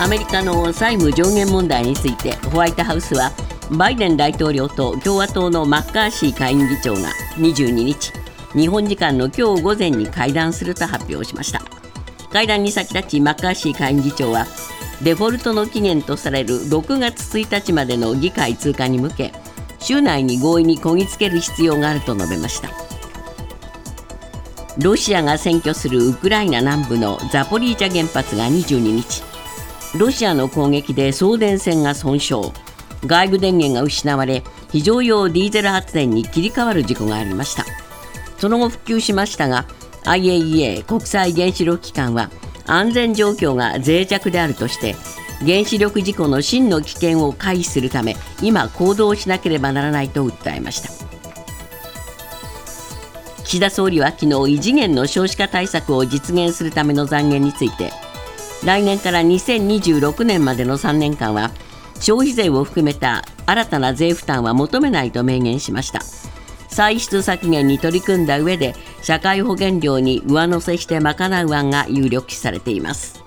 アメリカの債務上限問題についてホワイトハウスはバイデン大統領と共和党のマッカーシー下院議長が22日日本時間の今日午前に会談すると発表しました。会談に先立ちマッカーシー下院議長はデフォルトの期限とされる6月1日までの議会通過に向け週内に合意にこぎつける必要があると述べました。ロシアが占拠するウクライナ南部のザポリージャ原発が22日ロシアの攻撃で送電線が損傷。外部電源が失われ非常用ディーゼル発電に切り替わる事故がありました。その後復旧しましたが IAEA 国際原子力機関は安全状況が脆弱であるとして原子力事故の真の危険を回避するため今行動しなければならないと訴えました。岸田総理は昨日異次元の少子化対策を実現するための財源について来年から2026年までの3年間は消費税を含めた新たな税負担は求めないと明言しました。歳出削減に取り組んだ上で社会保険料に上乗せして賄う案が有力視されています。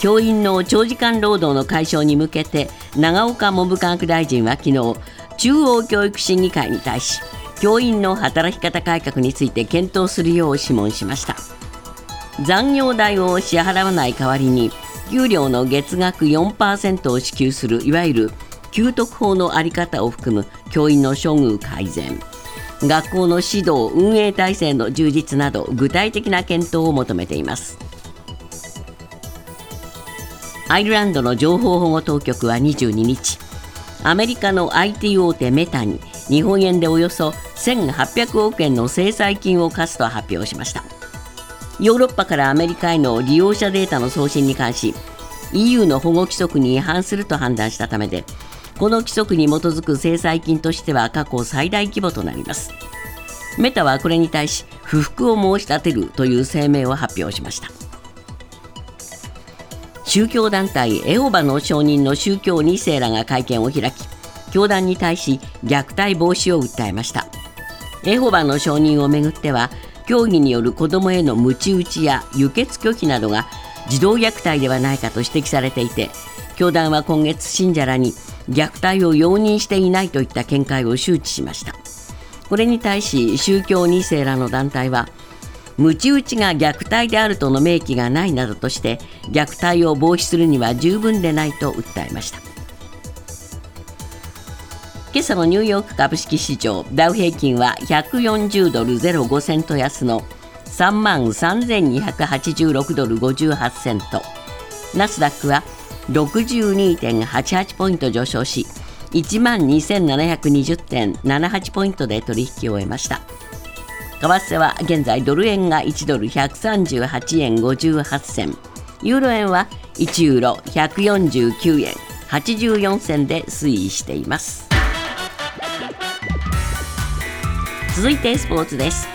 教員の長時間労働の解消に向けて長岡文部科学大臣は昨日中央教育審議会に対し教員の働き方改革について検討するよう諮問しました。残業代を支払わない代わりに給料の月額4%を支給するいわゆる給特法の在り方を含む教員の処遇改善。学校の指導運営体制の充実など具体的な検討を求めています。アイルランドの情報保護当局は22日アメリカの IT 大手メタに日本円でおよそ1800億円の制裁金を課すと発表しました。ヨーロッパからアメリカへの利用者データの送信に関し EU の保護規則に違反すると判断したためでこの規則に基づく制裁金としては過去最大規模となります。メタはこれに対し不服を申し立てるという声明を発表しました。宗教団体エホバの証人の宗教2世らが会見を開き教団に対し虐待防止を訴えました。エホバの証人をめぐっては教義による子どもへの鞭打ちや輸血拒否などが児童虐待ではないかと指摘されていて教団は今月信者らに虐待を容認していないといった見解を周知しました。これに対し宗教2世らの団体は鞭打ちが虐待であるとの明記がないなどとして虐待を防止するには十分でないと訴えました。今朝のニューヨーク株式市場ダウ平均は140ドル05セント安の3万3286ドル58セント。ナスダックは62.88ポイント上昇し1万2720.78ポイントで取引を終えました。為替は現在ドル円が1ドル138円58銭。ユーロ円は1ユーロ149円84銭で推移しています。続いてスポーツです。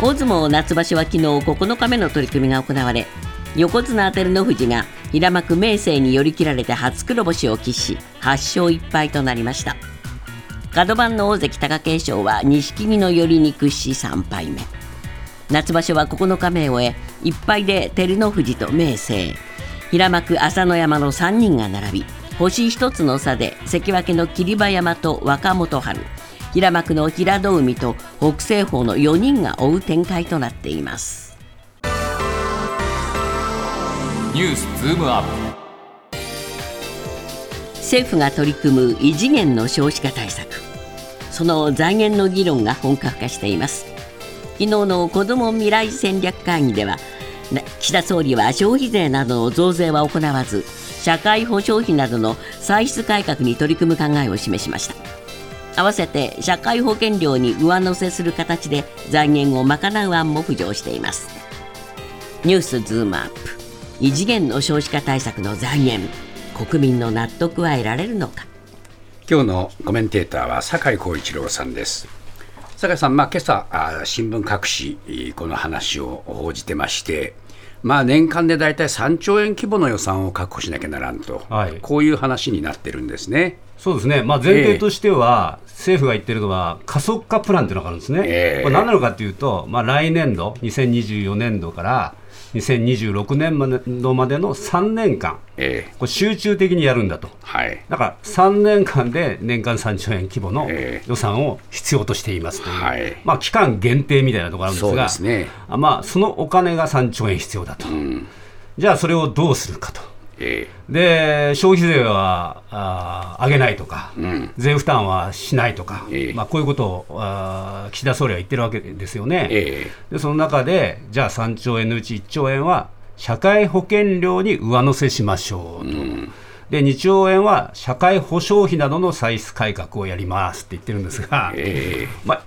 大相撲夏場所は昨日9日目の取り組みが行われ横綱照ノ富士が平幕明生に寄り切られて初黒星を喫し8勝1敗となりました。角番の大関貴景勝は錦木の寄りに屈し3敗目。夏場所は9日目を終え1敗で照ノ富士と明生。平幕朝乃山の3人が並び星1つの差で関脇の霧馬山と若元春。平幕の平戸海と北青鵬の4人が追う展開となっています。ニュースズームアップ。政府が取り組む異次元の少子化対策。その財源の議論が本格化しています。昨日の子ども未来戦略会議では岸田総理は消費税などの増税は行わず社会保障費などの歳出改革に取り組む考えを示しました合わせて社会保険料に上乗せする形で財源を賄う案も浮上しています。ニュースズームアップ。異次元の少子化対策の財源国民の納得は得られるのか。今日のコメンテーターは酒井光一郎さんです。酒井さん、まあ、今朝あ新聞各紙この話を報じてましてまあ、年間で大体3兆円規模の予算を確保しなきゃならんと、はい、こういう話になってるんですね。そうですね、まあ、前提としては、政府が言ってるのは、加速化プランというのがあるんですね、ええこれ何なのかというと、まあ、来年度、2024年度から2026年度までの3年間、ええこれ集中的にやるんだと。はい。だから3年間で年間3兆円規模のええ予算を必要としていますという、はいまあ、期間限定みたいなところあるんですそうがですね。あまあ、そのお金が3兆円必要だと、じゃあそれをどうするかと。えで消費税はあー上げないとか、ん。税負担はしないとか、ええ。まあ、こういうことをあー岸田総理は言ってるわけですよね。ええ。でその中で、じゃあ3兆円のうち1兆円は社会保険料に上乗せしましょうと、で2兆円は社会保障費などの歳出改革をやりますって言ってるんですが、えまあ、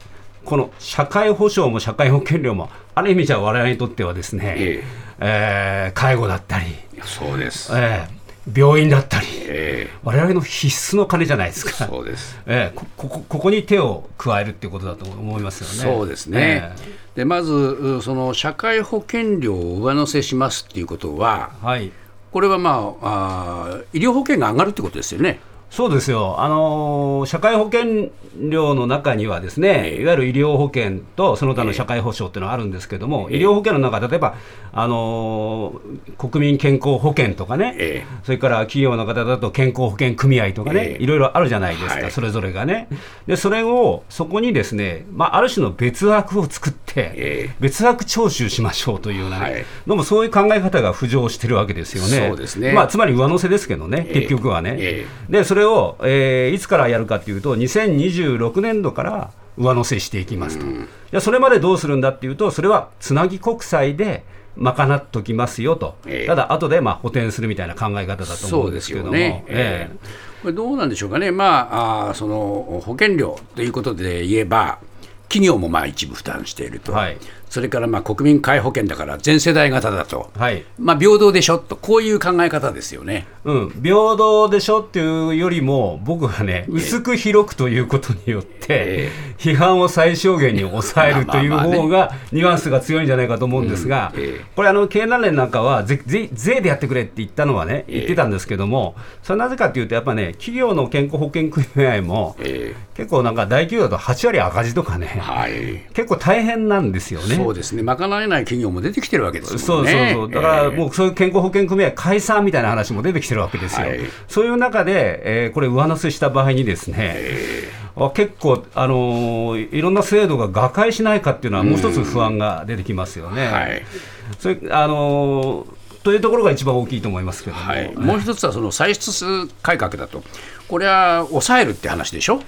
この社会保障も社会保険料も、ある意味じゃ我々にとってはですね、ええー介護だったり、えそうです。えー病院だったり、え我々の必須の金じゃないですえか。そうです。ええこここここに手を加えるっていうことだと思いますよね。そうですね、でまずうその社会保険料を上乗せしますっていうことは、ええはい。これは、まあ、あー医療保険が上がるってことですよね。そうですよ、あのー社会保険料の中には、ですね、ええ。いわゆる医療保険とその他の社会保障っていうのはあるんですけれども、医療保険の中、例えば、あのー国民健康保険とかね、えそれから企業の方だと健康保険組合とかね、ええ。いろいろあるじゃないですか、はい。それぞれがね。で、それをそこにですね、まあ、ある種の別枠を作って、ええ。別枠徴収しましょうというようなね、はい。のもそういう考え方が浮上してるわけですよね。そうですね。まあ、つまり上乗せですけどね、ええ。結局はね。え。で、それを、えーいつからやるかというと、2026年度から上乗せしていきますと。じゃあそれまでどうするんだっていうと、それはつなぎ国債で賄っときますよと、ええ。ただ後でまあ補填するみたいな考え方だと思そううんでですけども。え。ええ。これどうなんでしょうかね、まあ、あーその保険料ということで言えば、企業もまあ一部負担していると、はいそれからまあ国民皆保険だから全世代型だと、えはい。まあ、平等でしょと、こういう考え方ですよね。うん、平等でしょっていうよりも、僕はね、薄く広くということによってえ、批判を最小限に抑えるという方が、ニュアンスが強いんじゃないかと思うんですがこれ、あの経団連なんかはぜぜ、税でやってくれって言ったのはね、ええ。言ってたんですけども、それはなぜかというと、やっぱね、企業の健康保険組合も、え結構なんか大企業だと8割赤字とかえね、はい。結構大変なんですよね。そうですね、賄えない企業も出てきてるわけですそう。そうそう、だからええもうそういう健康保険組合解散みたいな話も出てきてるわけですよ、はい。そういう中で、えーこれ、上乗せした場合にですね、あ結構、あのーいろんな制度が瓦解しないかっていうのは、もう一つ不安が出てきますよね。はい。それあのーというところが一番大きいと思いますけども、はい、もう一つはその歳出改革だと、これは抑えるって話でしょ？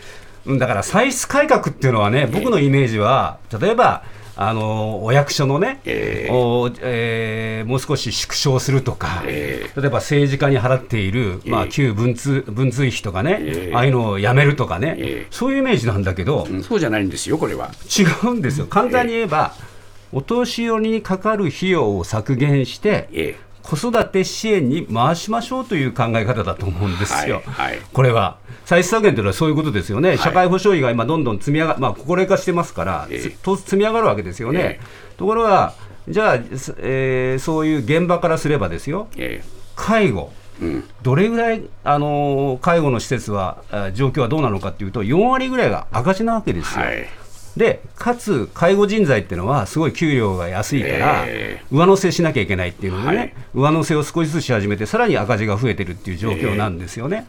うんだから歳出改革っていうのはね、僕のイメージは、例えば、あのお役所のね、ええ。おえーもう少し縮小するとか、え例えば政治家に払っている、まあ、ええ旧文通文通費とかね、ええ。ああいうのをやめるとかね、ええ。そういうイメージなんだけど、うんそうじゃないんですよ、これは。違うんですよ、簡単に言えば、お年寄りにかかる費用を削減して、え子育て支援に回しましょうという考え方だと思うんですよ。はいはい。これは。歳出削減というのはそういうことですよね、い。社会保障費が今、どんどん積み上が、まあ、高齢化してますから、ええ。つと積み上がるわけですよね。えところが、じゃあ、すえーそういう現場からすればですよ、え介護、えうん。どれぐらい、あのー介護の施設は、状況はどうなのかというと、4割ぐらいが赤字なわけですよ。はいでかつ、介護人材っていうのは、すごい給料が安いから、え上乗せしなきゃいけないっていうのでね、はい。上乗せを少しずつし始めて、さらに赤字が増えてるっていう状況なんですよね。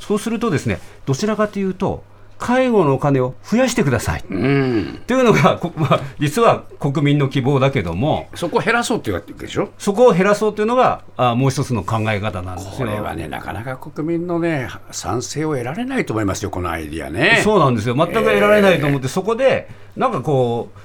そうすると、ですねどちらかというと、介護のお金を増やしてください。うん、というのが、こ まあ、実は国民の希望だけども、そこを減らそうって言われてるでしょ？そこを減らそうというのが、あもう一つの考え方なんですよ。これはね、なかなか国民のね、賛成を得られないと思いますよ、このアイディアね。そうなんですよ、全く得られないと思って、そこで、なんかこう、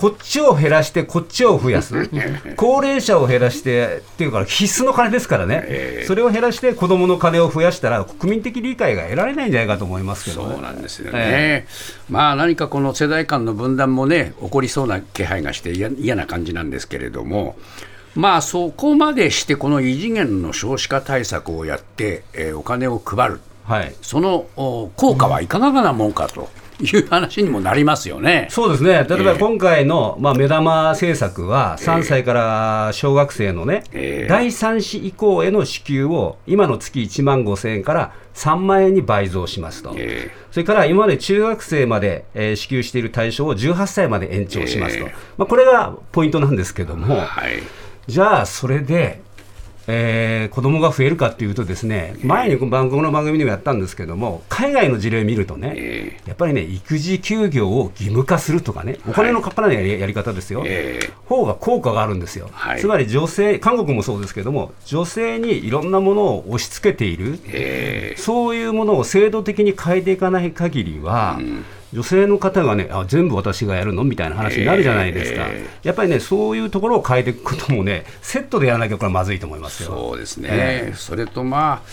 こっちを減らして、こっちを増やす、高齢者を減らしてっていうから、必須の金ですからね、ええ。それを減らして、子どもの金を増やしたら、国民的理解が得られないんじゃないかと思いますけどね。そうなんですよね、えまあ何かこの世代間の分断もね、起こりそうな気配がして嫌嫌な感じなんですけれども、まあそこまでして、この異次元の少子化対策をやって、えーお金を配る、はい。そのお効果はいかがなもんかという話にもなりますよね。そうですね、例えばええ。今回の、まあ、目玉政策は、3歳から小学生のね、ええ。第3子以降への支給を、今の月1万5000円から3万円に倍増しますと、えそれから今まで中学生まで、えー支給している対象を18歳まで延長しますと、ええ。まあ、これがポイントなんですけども、はい。じゃあ、それで、えー子供が増えるかっていうとですね、前にこの番組の番組でもやったんですけども、海外の事例を見るとね、えやっぱりね、育児休業を義務化するとかね、お金のかからないやりやり方ですよ、ええ。方が効果があるんですよ、はい。つまり女性、韓国もそうですけども、女性にいろんなものを押し付けている、えそういうものを制度的に変えていかない限りは、女性の方がねあ、全部私がやるの？みたいな話になるじゃないですか、えやっぱりね、そういうところを変えていくこともね、セットでやらなきゃこれはまずいと思いますよ。そうですね、えそれとまあ、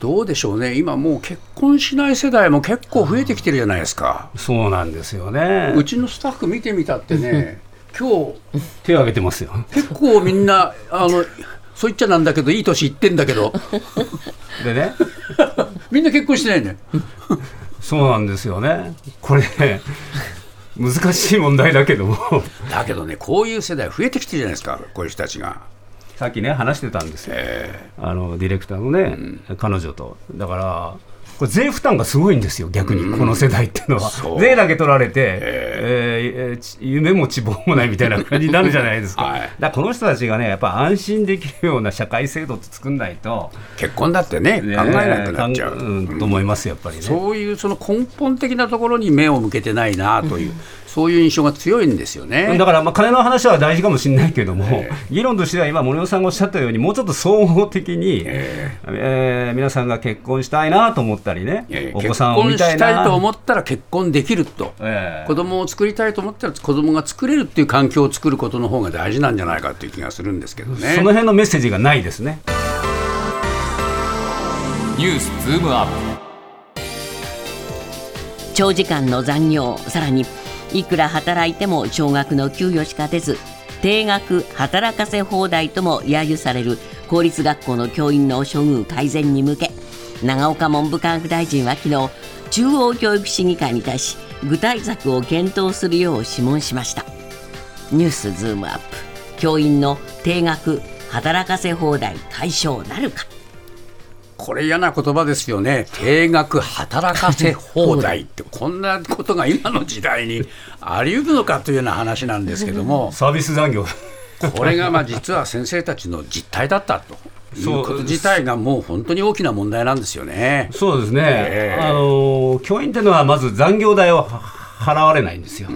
どうでしょうね、今もう結婚しない世代も結構増えてきてるじゃないですか。そうなんですよね。うちのスタッフ見てみたってね、今日手を挙げてますよ。結構みんな、あのそう言っちゃなんだけど、いい年いってんだけど、でね、みんな結婚してないね。そうなんですよね。これ、ね、難しい問題だけども、だけどね、こういう世代増えてきてるじゃないですか、こういう人たちが。さっきね、話してたんですよ。えあのディレクターのね、彼女と。だから、これ税負担がすごいんですよ、逆に、この世代っていうのは税だけ取られて、えーえーち夢も希望もないみたいな感じになるじゃないですか。はい。だこの人たちがね、やっぱ安心できるような社会制度って作んないと、ー結婚だってね、考えなくなっちゃう。うんと思います、やっぱりね。そういうその根本的なところに目を向けてないなという、そういう印象が強いんですよね。だからまあ金の話は大事かもしれないけども、議論としては今、森尾さんがおっしゃったように、もうちょっと総合的に、ええ。ー皆さんが結婚したいなと思ったりね、えお子さんを見結婚たいな。したいと思ったら結婚できると、ええ。子供を作りたいと思ったら子供が作れるっていう環境を作ることの方が大事なんじゃないかっていう気がするんですけどね。その辺のメッセージがないですね。ニュースズームアップ長時間の残業さらにいくら働いても少額の給与しか出ず定額働かせ放題とも揶揄される公立学校の教員の処遇改善に向け長岡文部科学大臣は昨日中央教育審議会に対し具体策を検討するよう諮問しました。ニュースズームアップ。教員の定額働かせ放題解消なるか。これ嫌な言葉ですよね。定額働かせ放題って、こんなことが今の時代にあり得るのかというような話なんですけども、サービス残業。これがまあ実は先生たちの実態だったと。いうこと自体がもう本当に大きな問題なんですよね。そうですね、ええ。あの教員っていうのはまず残業代をは払われないんですよ。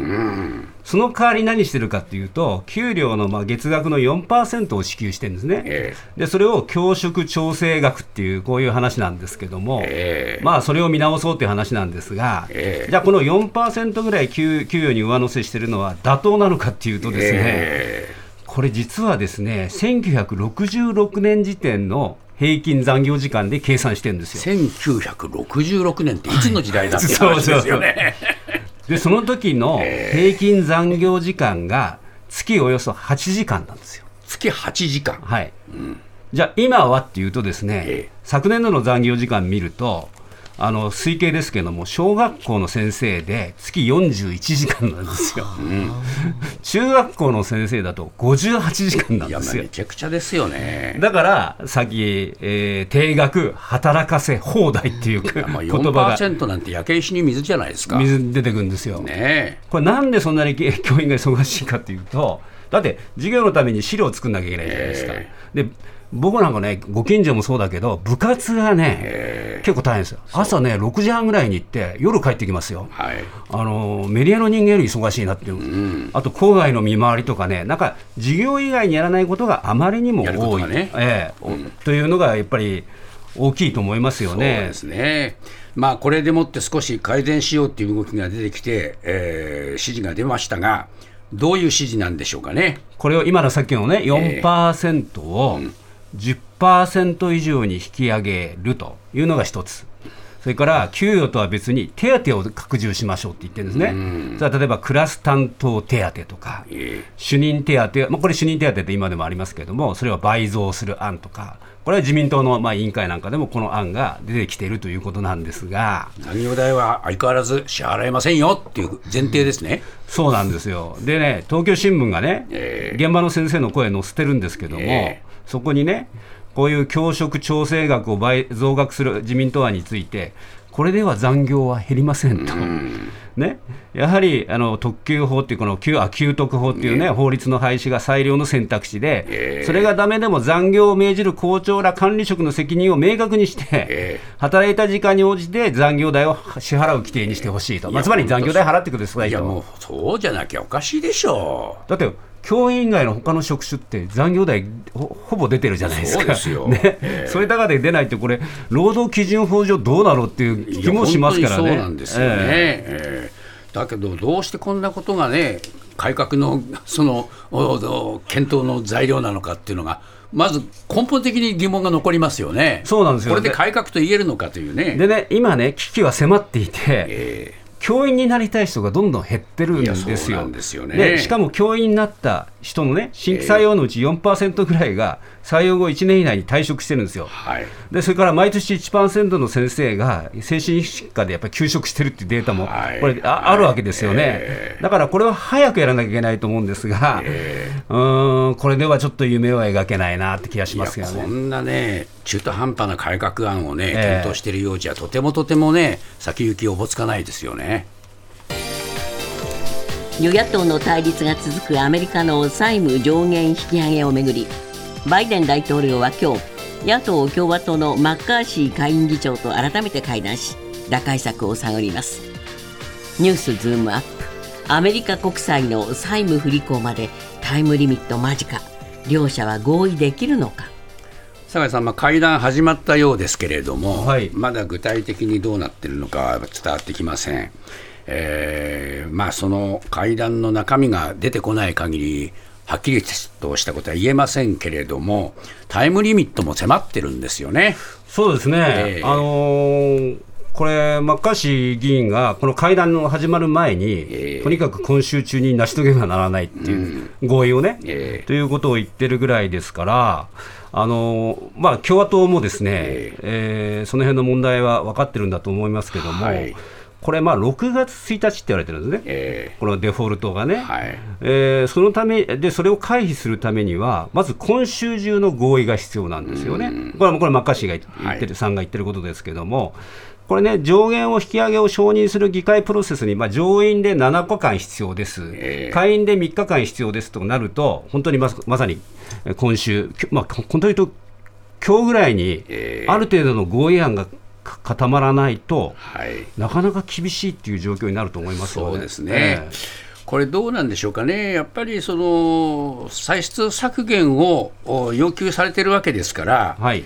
その代わり何してるかっていうと、給料のまあ月額の4%を支給してるんですね、えでそれを教職調整額っていう、こういう話なんですけども、ええ。まあ、それを見直そうっていう話なんですが、ええ。じゃあ、この4%ぐらい給給与に上乗せしてるのは妥当なのかっていうとですね、えこれ実はですね、1966年時点の平均残業時間で計算してるんですよ。1966年っていつの時代だって話ですよね。で、その時の平均残業時間が月およそ8時間なんですよ。月8時間。はい。じゃあ今はっていうとですね、ええ昨年度の残業時間見ると、あの推計ですけども、小学校の先生で月41時間なんですよ。中学校の先生だと58時間なんですよまあめ。ちゃくちゃですよね。だから、さっき、えー定額働かせ放題っていうまあ、言葉が4%なんて焼け石に水じゃないですか。ね水出てくるんですよ。え。これなんでそんなに教員が忙しいかっていうと、だって授業のために資料を作んなきゃいけないじゃないですか。えで僕なんかね、ご近所もそうだけど、部活がね、結構大変ですよ。朝ね、6時半ぐらいに行って、夜帰ってきますよ。はい。あのメディアの人間より忙しいなっていう、あと郊外の見回りとかね、なんか授業以外にやらないことがあまりにも多い、がねええおというのがやっぱり大きいと思いますよそうねで。すね。まあ、これでもって少し改善しようっていう動きが出てきて、えー指示が出ましたが、どういう指示なんでしょうかね。これを今のさっきのね、4%を10%以上に引き上げるというのが一つ。それから給与とは別に手当を拡充しましょうって言ってるんですね、それは例えばクラス担当手当とか、え主任手当、まあ、これ、主任手当って今でもありますけれども、それを倍増する案とか、これは自民党のまあ委員会なんかでもこの案が出てきているということなんですが、残業代は相変わらず支払えませんよっていう前提ですね。そうなんですよ、でね、東京新聞がね、え現場の先生の声載せてるんですけども、えそこにね、こういう教職調整額を倍増額する自民党案について、これでは残業は減りませんと。ね、やはりあの特級法っていうこの給あ給特法っていうね、法律の廃止が最良の選択肢で、ええ。それがダメでも残業を命じる校長ら管理職の責任を明確にして、え働いた時間に応じて残業代を支払う規定にしてほしいと、まあ、つまり残業代払ってくださいと。いやもうそうじゃなきゃおかしいでしょだって教員以外の他の職種って残業代ほほぼ出てるじゃないですか、そうねええそれだけで出ないって、これ、労働基準法上どうなのっていうう。気もしますからね。そうなんですよね。えええだけどどうしてこんなことがね改革のその検討の材料なのかっていうのがまず根本的に疑問が残りますよね。そうなんですよこれで改革と言えるのかというね。えでね、今ね、危機は迫っていて、え教員になりたい人がどんどん減ってるんですよ。でねでしかも教員になった人のね、新規採用のうち4%ぐらいが採用後1年以内に退職してるんですよ。はい。でそれから毎年1%の先生が精神疾患でやっぱり休職してるっていうデータもはいこれああるわけですよね、えだからこれは早くやらなきゃいけないと思うんですが、うーんこれではちょっと夢は描けないなって気がしますけどね。こんなね中途半端な改革案をねええ検討しているようじゃとてもとてもね先行きおぼつかないですよね。与野党の対立が続くアメリカの債務上限引き上げをめぐりバイデン大統領は今日野党・共和党のマッカーシー下院議長と改めて会談し打開策を探ります。ニュースズームアップ。アメリカ国債の債務不履行までタイムリミット間近。両者は合意できるのか。酒井さん、まあ、会談始まったようですけれども、はい。まだ具体的にどうなっているのかは伝わってきません。えーまあ、その会談の中身が出てこない限り、はっきりとしたことは言えませんけれども、タイムリミットも迫ってるんですよね。そうですね、ええ。あのーこれ、マッカーシー議員がこの会談の始まる前に、ええ。とにかく今週中に成し遂げねばならないっていう合意をね、ええ。ということを言ってるぐらいですから、あのーまあ、共和党もですね、え。えーその辺の問題は分かってるんだと思いますけども、はいこれ、まあ、6月1日って言われてるんですね。えこのデフォルトがね、ーはい。えーそのためで、それを回避するためには、まず今週中の合意が必要なんですよね。これはこれマッカーシーが言ってる、はい。さんが言ってることですけども、これね、上限を引き上げを承認する議会プロセスに、まあ、上院で7日間必要です、ええ。下院で3日間必要ですとなると、本当にまさまさにえー今週、まあ、本当に言うと、今日ぐらいにええ。ある程度の合意案がか固まらないと、はい。なかなか厳しいっていう状況になると思いますよね。そうですね。ええこれどうなんでしょうかね、やっぱりその歳出削減をお要求されてるわけですから、はい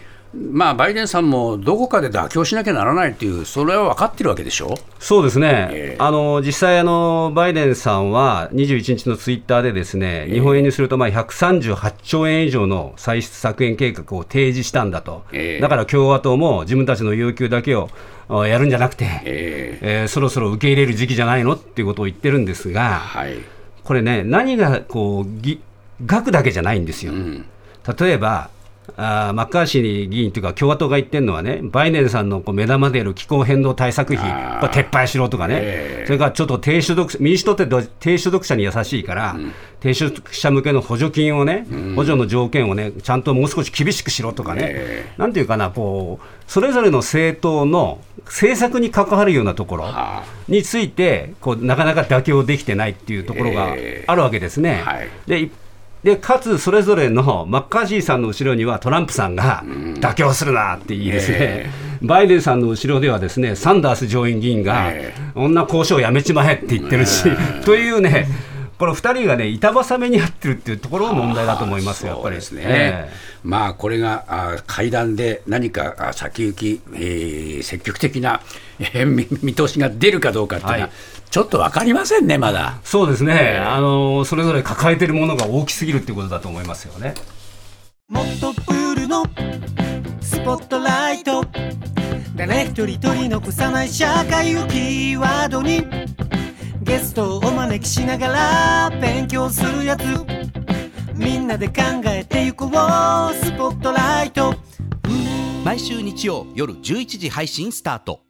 まあ、バイデンさんもどこかで妥協しなきゃならないっていう、それは分かってるわけでしょ？そうですね、ええ。あの実際あの、バイデンさんは21日のツイッターで、ですね、日本円にするとまあ138兆円以上の歳出削減計画を提示したんだと、ええ。だから共和党も自分たちの要求だけをあやるんじゃなくて、ええ。ーそろそろ受け入れる時期じゃないのっていうことを言ってるんですーが、はい。これね、何がこうぎ額だけじゃないんですよ。うん。例えばあーマッカーシー議員というか、共和党が言ってるのはね、バイデンさんのこう目玉である気候変動対策費、撤廃しろとかね、ええ。それからちょっと低所得民主党ってど低所得者に優しいから、低所得者向けの補助金をね、補助の条件をね、ちゃんともう少し厳しくしろとかね、えなんていうかな、こうそれぞれの政党の政策に関わるようなところはについてこう、なかなか妥協できてないっていうところがええ。あるわけですね。はい。でいでかつ、それぞれのマッカーシーさんの後ろにはトランプさんが妥協するなって言いですね、えバイデンさんの後ろではですねサンダース上院議員が、え女交渉やめちまえって言ってるし、というね、この2人がね、板挟めに合ってるっていうところが問題だと思いますよ、やっぱり。ですね、え。まあこれがあ会談で何かあ先行き、えー積極的な、えー見 見通しが出るかどうかっていうのは、はいちょっと分かりませんね、まだ。そうですね、あのそれぞれ抱えてるものが大きすぎるっていうことだと思いますよね。もっとプールのスポットライト。誰一人取り残さない社会をキーワードにゲストをお招きしながら勉強するやつ。みんなで考えてゆこうスポットライト。毎週日曜夜11時配信スタート